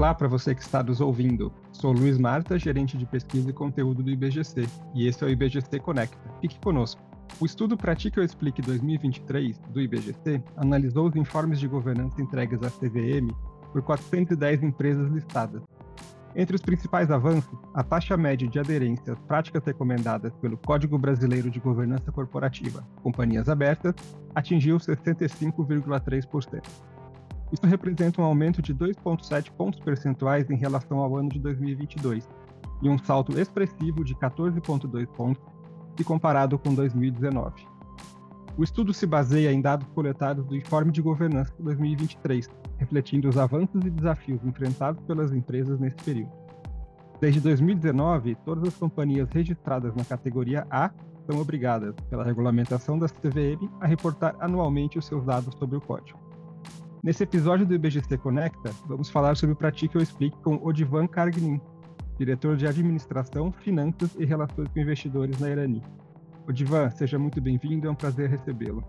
Olá para você que está nos ouvindo. Sou Luiz Marta, gerente de pesquisa e conteúdo do IBGC, e esse é o IBGC Conecta. Fique conosco. O estudo Pratique ou Explique 2023 do IBGC analisou os informes de governança entregues à CVM por 410 empresas listadas. Entre os principais avanços, a taxa média de aderência às práticas recomendadas pelo Código Brasileiro de Governança Corporativa, Companhias Abertas, atingiu 65,3%. Isso representa um aumento de 2,7 pontos percentuais em relação ao ano de 2022 e um salto expressivo de 14,2 pontos se comparado com 2019. O estudo se baseia em dados coletados do Informe de Governança 2023, refletindo os avanços e desafios enfrentados pelas empresas nesse período. Desde 2019, todas as companhias registradas na categoria A são obrigadas, pela regulamentação da CVM, a reportar anualmente os seus dados sobre o código. Nesse episódio do IBGC Conecta, vamos falar sobre o Pratique ou Explique com Odivan Kargnin, diretor de Administração, Finanças e Relações com Investidores na Irani. Odivan, seja muito bem-vindo, é um prazer recebê-lo.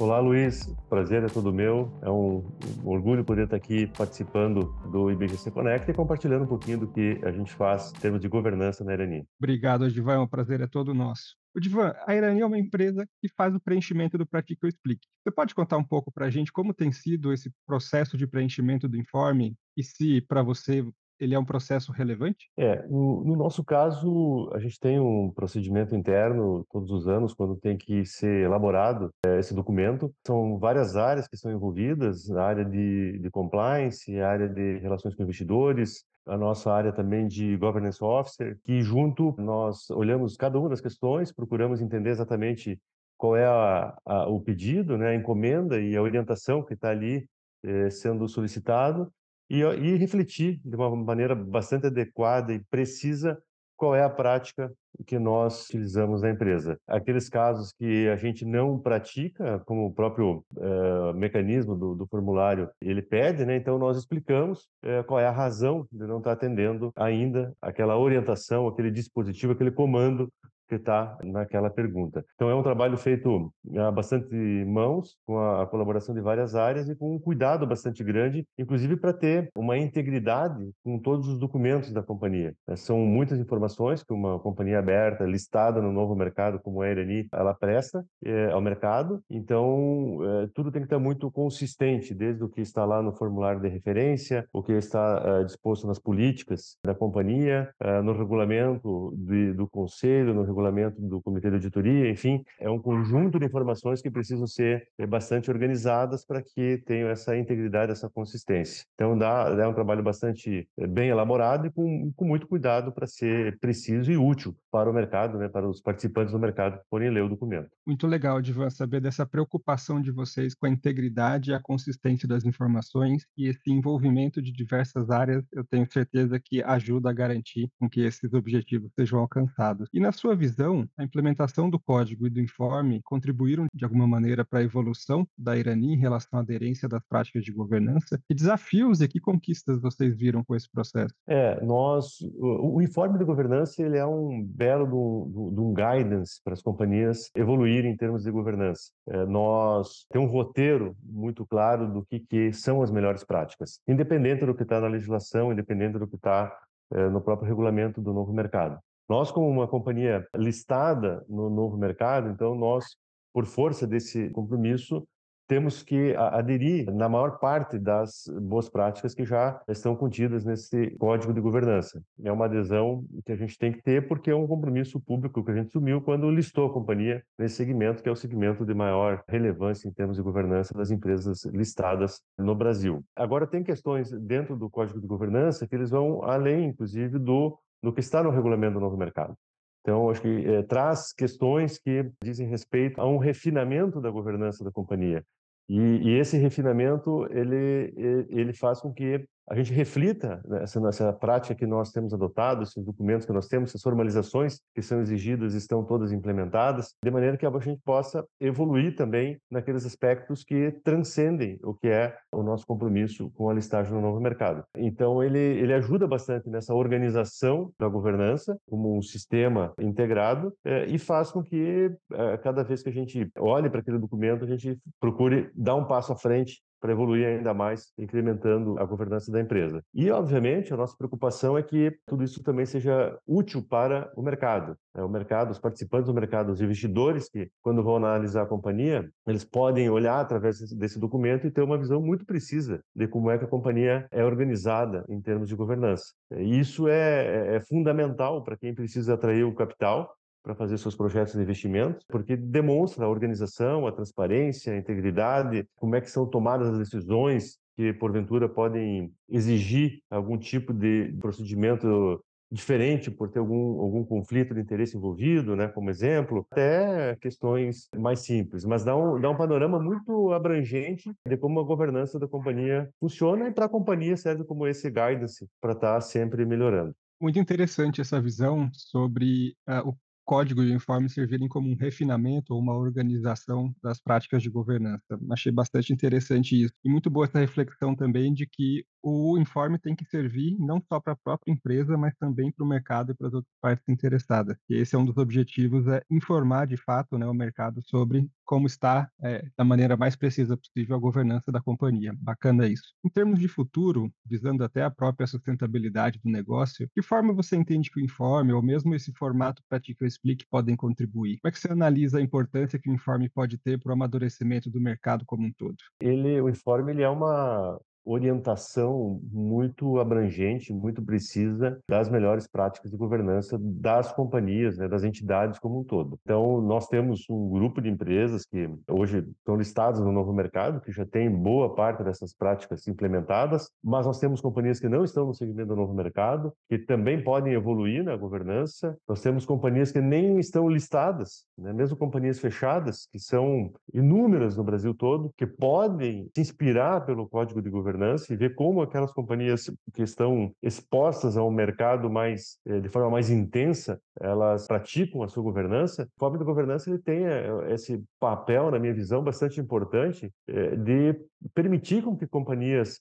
Olá, Luiz. Prazer é todo meu. É um, orgulho poder estar aqui participando do IBGC Conecta e compartilhando um pouquinho do que a gente faz em termos de governança na Irani. Obrigado, Odivan. O prazer é todo nosso. O Divan, a Irani é uma empresa que faz o preenchimento do Pratique ou Explique. Você pode contar um pouco para a gente como tem sido esse processo de preenchimento do informe e se, para você, ele é um processo relevante? É, no, no, nosso caso, a gente tem um procedimento interno todos os anos quando tem que ser elaborado é, esse documento. São várias áreas que são envolvidas, a área de, de compliance, a área de relações com investidores, a nossa área também de governance officer, que junto nós olhamos cada uma das questões, procuramos entender exatamente qual é a, a, o pedido, né, a encomenda e a orientação que está ali eh, sendo solicitado e, e refletir de uma maneira bastante adequada e precisa qual é a prática que nós utilizamos na empresa. Aqueles casos que a gente não pratica, como o próprio uh, mecanismo do, do, formulário ele pede, né? então nós explicamos uh, qual é a razão de não estar atendendo ainda aquela orientação, aquele dispositivo, aquele comando que está naquela pergunta. Então é um trabalho feito a bastante mãos, com a colaboração de várias áreas e com um cuidado bastante grande, inclusive para ter uma integridade com todos os documentos da companhia. É, são muitas informações que uma companhia aberta, listada no novo mercado como a Irani, ela presta é, ao mercado. Então é, tudo tem que estar muito consistente, desde o que está lá no formulário de referência, o que está disposto nas políticas da companhia, no regulamento do conselho, no regulamento regulamento do comitê de auditoria, enfim, é um conjunto de informações que precisam ser eh, bastante organizadas para que tenham essa integridade, essa consistência. Então, dá, é um trabalho bastante eh, bem elaborado e com, com muito cuidado para ser preciso e útil para o mercado, né, para os participantes do mercado que forem ler o documento. Muito legal, Divan, saber dessa preocupação de vocês com a integridade e a consistência das informações e esse envolvimento de diversas áreas, eu tenho certeza que ajuda a garantir com que esses objetivos sejam alcançados. E na sua visão, a implementação do código e do informe contribuíram de alguma maneira para a evolução da Irani em relação à aderência das práticas de governança? Que desafios e que conquistas vocês viram com esse processo? É, nós, o, o informe de governança ele é um belo do, do, do guidance para as companhias evoluírem em termos de governança. É, nós temos um roteiro muito claro do que, que são as melhores práticas, independente do que está na legislação, independente do que está é, no próprio regulamento do novo mercado. Nós, como uma companhia listada no novo mercado, então nós, por força desse compromisso, temos que aderir na maior parte das boas práticas que já estão contidas nesse código de governança. É uma adesão que a gente tem que ter porque é um compromisso público que a gente assumiu quando listou a companhia nesse segmento, que é o segmento de maior relevância em termos de governança das empresas listadas no Brasil. Agora, tem questões dentro do código de governança que eles vão além, inclusive, do no que está no regulamento do novo mercado. Então, acho que é, traz questões que dizem respeito a um refinamento da governança da companhia. E, e, esse refinamento ele ele faz com que a gente reflita nessa, nessa prática que nós temos adotado, esses documentos que nós temos, essas formalizações que são exigidas estão todas implementadas, de maneira que a gente possa evoluir também naqueles aspectos que transcendem o que é o nosso compromisso com a listagem no novo mercado. Então, ele, ele ajuda bastante nessa organização da governança como um sistema integrado é, e faz com que é, cada vez que a gente olhe para aquele documento, a gente procure dar um passo à frente para evoluir ainda mais, incrementando a governança da empresa. E, obviamente, a nossa preocupação é que tudo isso também seja útil para o mercado. Né? O mercado, os participantes do mercado, os investidores que, quando vão analisar a companhia, eles podem olhar através desse documento e ter uma visão muito precisa de como é que a companhia é organizada em termos de governança. Isso é, é, é fundamental para quem precisa atrair o capital para fazer seus projetos de investimento, porque demonstra a organização, a transparência, a integridade, como é que são tomadas as decisões que porventura podem exigir algum tipo de procedimento diferente por ter algum, algum conflito de interesse envolvido, né, como exemplo, até questões mais simples, mas dá um, dá um panorama muito abrangente de como a governança da companhia funciona e para a companhia serve como esse guidance para estar tá sempre melhorando. Muito interessante essa visão sobre uh, o código de informe servirem como um refinamento ou uma organização das práticas de governança. Achei bastante interessante isso. E muito boa essa reflexão também de que o informe tem que servir não só para a própria empresa, mas também para o mercado e para as outras partes interessadas. E esse é um dos objetivos, é informar de fato né, o mercado sobre como está, é, da maneira mais precisa possível, a governança da companhia. Bacana isso. Em termos de futuro, visando até a própria sustentabilidade do negócio, que forma você entende que o informe, ou mesmo esse formato para que eu explique, podem contribuir? Como é que você analisa a importância que o informe pode ter para o amadurecimento do mercado como um todo? Ele, o informe ele é uma, orientação muito abrangente, muito precisa das melhores práticas de governança das companhias, né, das entidades como um todo. Então, nós temos um grupo de empresas que hoje estão listadas no novo mercado, que já tem boa parte dessas práticas implementadas, mas nós temos companhias que não estão no segmento do novo mercado, que também podem evoluir na governança. Nós temos companhias que nem estão listadas, né, mesmo companhias fechadas, que são inúmeras no Brasil todo, que podem se inspirar pelo código de governança governança e ver como aquelas companhias que estão expostas a um mercado mais eh, de forma mais intensa, elas praticam a sua governança. O Fórum de Governança ele tem eh, esse papel, na minha visão, bastante importante eh, de permitir com que companhias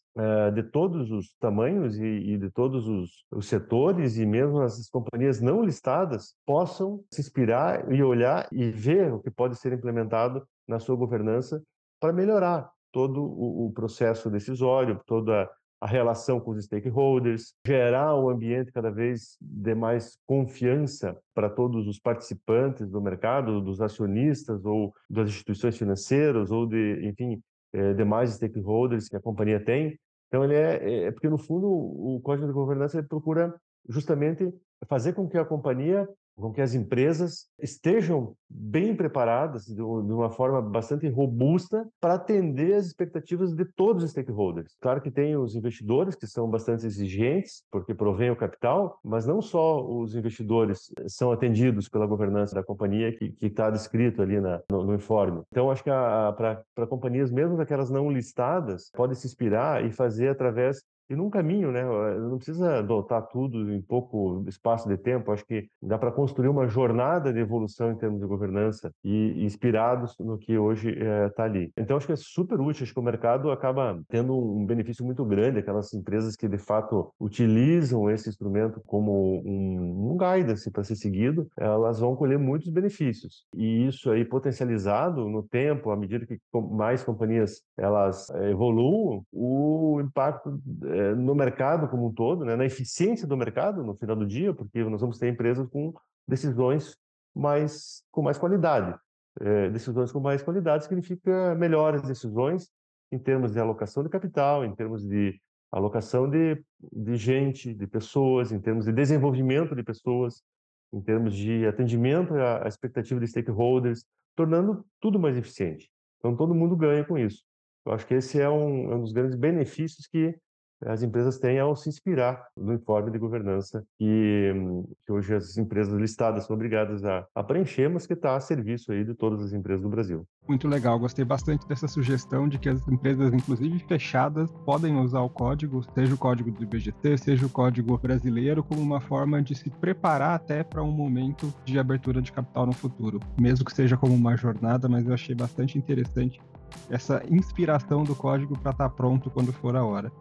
de todos os tamanhos e de todos os, os setores e mesmo as companhias não listadas possam se inspirar e olhar e ver o que pode ser implementado na sua governança para melhorar todo o, o processo decisório, toda a relação com os stakeholders, gerar um ambiente cada vez de mais confiança para todos os participantes do mercado, dos acionistas ou das instituições financeiras ou de, enfim, é, demais stakeholders que a companhia tem. Então ele é, é, é porque no fundo o código de governança procura justamente fazer com que a companhia com que as empresas estejam bem preparadas de uma forma bastante robusta para atender as expectativas de todos os stakeholders. Claro que tem os investidores que são bastante exigentes porque provém o capital, mas não só os investidores são atendidos pela governança da companhia que está descrito ali na, no, no, informe. Então acho que para companhias mesmo aquelas não listadas pode se inspirar e fazer através e num caminho, né? Não precisa adotar tudo em pouco espaço de tempo. Acho que dá para construir uma jornada de evolução em termos de governança e inspirados no que hoje está eh, é, ali. Então acho que é super útil. Acho que o mercado acaba tendo um benefício muito grande. Aquelas empresas que de fato utilizam esse instrumento como um, um guidance para ser seguido, elas vão colher muitos benefícios. E isso aí potencializado no tempo, à medida que mais companhias elas eh, evoluam, o impacto eh, no mercado como um todo, né, na eficiência do mercado no final do dia, porque nós vamos ter empresas com decisões mais com mais qualidade. É, decisões com mais qualidade significa melhores decisões em termos de alocação de capital, em termos de alocação de, de gente, de pessoas, em termos de desenvolvimento de pessoas, em termos de atendimento à, à expectativa de stakeholders, tornando tudo mais eficiente. Então todo mundo ganha com isso. Eu acho que esse é um, é um dos grandes benefícios que as empresas têm ao se inspirar no informe de governança que, que hoje as empresas listadas são obrigadas a, a preencher, mas que está a serviço aí de todas as empresas do Brasil. Muito legal, gostei bastante dessa sugestão de que as empresas, inclusive fechadas, podem usar o código, seja o código do IBGT, seja o código brasileiro, como uma forma de se preparar até para um momento de abertura de capital no futuro, mesmo que seja como uma jornada, mas eu achei bastante interessante essa inspiração do código para estar tá pronto quando for a hora.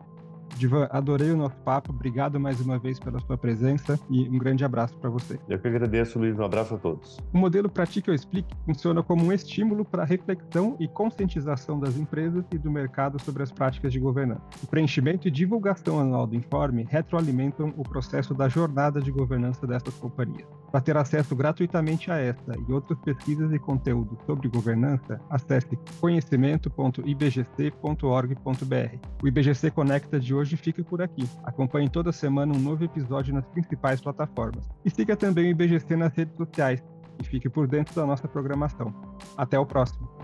Divan, adorei o nosso papo. Obrigado mais uma vez pela sua presença e um grande abraço para você. Eu que agradeço, Luiz. Um abraço a todos. O modelo Pratique ou Explique funciona como um estímulo para a reflexão e conscientização das empresas e do mercado sobre as práticas de governança. O preenchimento e divulgação anual do informe retroalimentam o processo da jornada de governança dessas companhias. Para ter acesso gratuitamente a esta e outras pesquisas e conteúdos sobre governança, acesse conhecimento.ibgc.org.br. O IBGC Conecta de hoje fica por aqui. Acompanhe toda semana um novo episódio nas principais plataformas. E siga também o IBGC nas redes sociais e fique por dentro da nossa programação. Até o próximo!